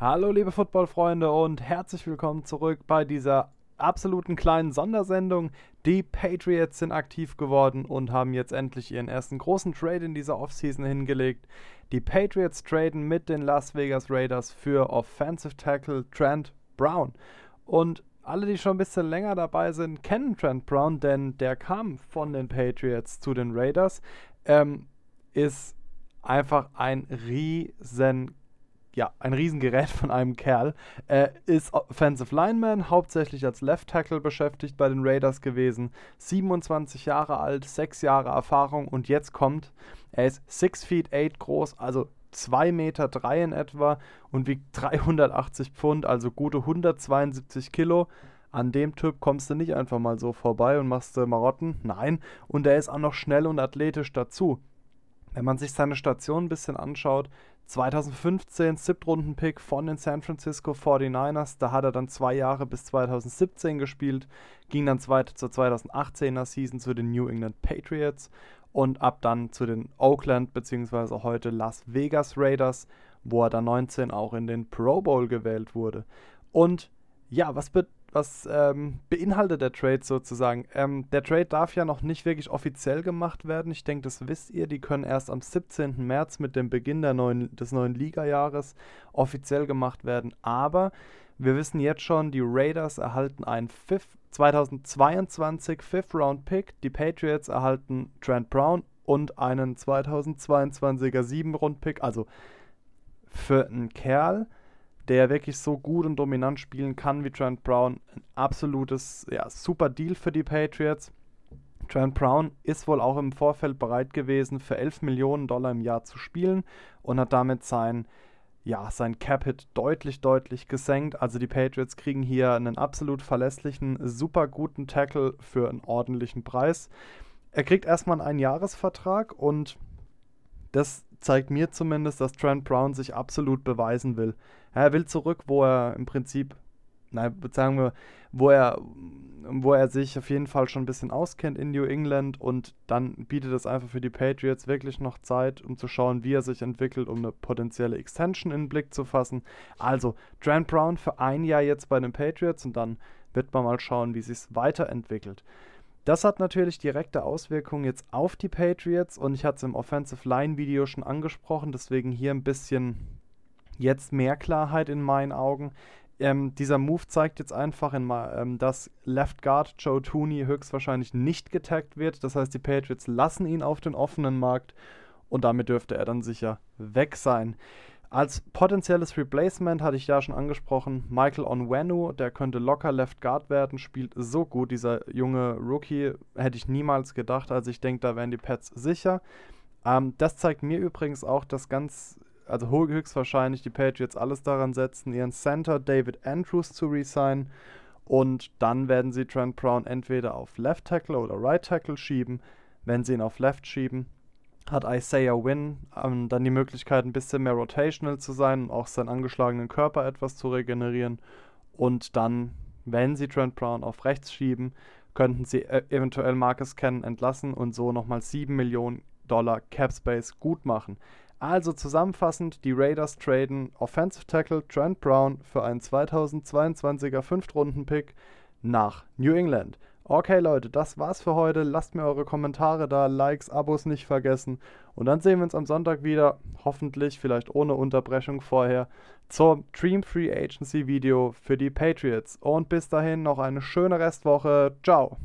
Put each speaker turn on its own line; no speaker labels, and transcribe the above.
Hallo liebe Footballfreunde und herzlich willkommen zurück bei dieser absoluten kleinen Sondersendung. Die Patriots sind aktiv geworden und haben jetzt endlich ihren ersten großen Trade in dieser Offseason hingelegt. Die Patriots traden mit den Las Vegas Raiders für Offensive Tackle Trent Brown. Und alle, die schon ein bisschen länger dabei sind, kennen Trent Brown, denn der kam von den Patriots zu den Raiders. Ähm, ist einfach ein riesen ja, ein Riesengerät von einem Kerl. Er ist Offensive Lineman, hauptsächlich als Left Tackle beschäftigt bei den Raiders gewesen. 27 Jahre alt, 6 Jahre Erfahrung und jetzt kommt, er ist 6 feet 8 groß, also 2 Meter 3 in etwa und wiegt 380 Pfund, also gute 172 Kilo. An dem Typ kommst du nicht einfach mal so vorbei und machst äh, Marotten. Nein, und er ist auch noch schnell und athletisch dazu. Wenn man sich seine Station ein bisschen anschaut, 2015 Siebtrunden-Pick von den San Francisco 49ers. Da hat er dann zwei Jahre bis 2017 gespielt, ging dann zweit, zur 2018er Season zu den New England Patriots und ab dann zu den Oakland bzw. heute Las Vegas Raiders, wo er dann 19 auch in den Pro Bowl gewählt wurde. Und ja, was, be was ähm, beinhaltet der Trade sozusagen? Ähm, der Trade darf ja noch nicht wirklich offiziell gemacht werden. Ich denke, das wisst ihr. Die können erst am 17. März mit dem Beginn neuen, des neuen Liga-Jahres offiziell gemacht werden. Aber wir wissen jetzt schon, die Raiders erhalten einen Fifth, 2022 Fifth-Round-Pick. Die Patriots erhalten Trent Brown und einen 2022er 7-Rund-Pick. Also für einen Kerl der wirklich so gut und dominant spielen kann wie Trent Brown. Ein absolutes, ja, super Deal für die Patriots. Trent Brown ist wohl auch im Vorfeld bereit gewesen, für 11 Millionen Dollar im Jahr zu spielen und hat damit sein, ja, sein Cap-Hit deutlich, deutlich gesenkt. Also die Patriots kriegen hier einen absolut verlässlichen, super guten Tackle für einen ordentlichen Preis. Er kriegt erstmal einen Einjahresvertrag und das zeigt mir zumindest, dass Trent Brown sich absolut beweisen will. Er will zurück, wo er im Prinzip, nein, sagen wir, wo er, wo er sich auf jeden Fall schon ein bisschen auskennt in New England und dann bietet es einfach für die Patriots wirklich noch Zeit, um zu schauen, wie er sich entwickelt, um eine potenzielle Extension in den Blick zu fassen. Also Trent Brown für ein Jahr jetzt bei den Patriots und dann wird man mal schauen, wie sich es weiterentwickelt. Das hat natürlich direkte Auswirkungen jetzt auf die Patriots und ich hatte es im Offensive Line Video schon angesprochen, deswegen hier ein bisschen jetzt mehr Klarheit in meinen Augen. Ähm, dieser Move zeigt jetzt einfach, in, ähm, dass Left Guard Joe Tooney höchstwahrscheinlich nicht getaggt wird. Das heißt, die Patriots lassen ihn auf den offenen Markt und damit dürfte er dann sicher weg sein. Als potenzielles Replacement hatte ich ja schon angesprochen, Michael Onwenu, der könnte locker Left Guard werden, spielt so gut, dieser junge Rookie, hätte ich niemals gedacht, also ich denke, da wären die Pets sicher. Ähm, das zeigt mir übrigens auch, dass ganz, also höchstwahrscheinlich die Patriots alles daran setzen, ihren Center David Andrews zu resignen und dann werden sie Trent Brown entweder auf Left Tackle oder Right Tackle schieben. Wenn sie ihn auf Left schieben, hat Isaiah Wynn ähm, dann die Möglichkeit, ein bisschen mehr rotational zu sein und auch seinen angeschlagenen Körper etwas zu regenerieren. Und dann, wenn sie Trent Brown auf rechts schieben, könnten sie e eventuell Marcus Cannon entlassen und so nochmal 7 Millionen Dollar Cap Space gut machen. Also zusammenfassend, die Raiders traden Offensive Tackle Trent Brown für einen 2022er Fünftrunden-Pick nach New England. Okay, Leute, das war's für heute. Lasst mir eure Kommentare da, Likes, Abos nicht vergessen. Und dann sehen wir uns am Sonntag wieder, hoffentlich, vielleicht ohne Unterbrechung vorher, zum Dream Free Agency Video für die Patriots. Und bis dahin noch eine schöne Restwoche. Ciao.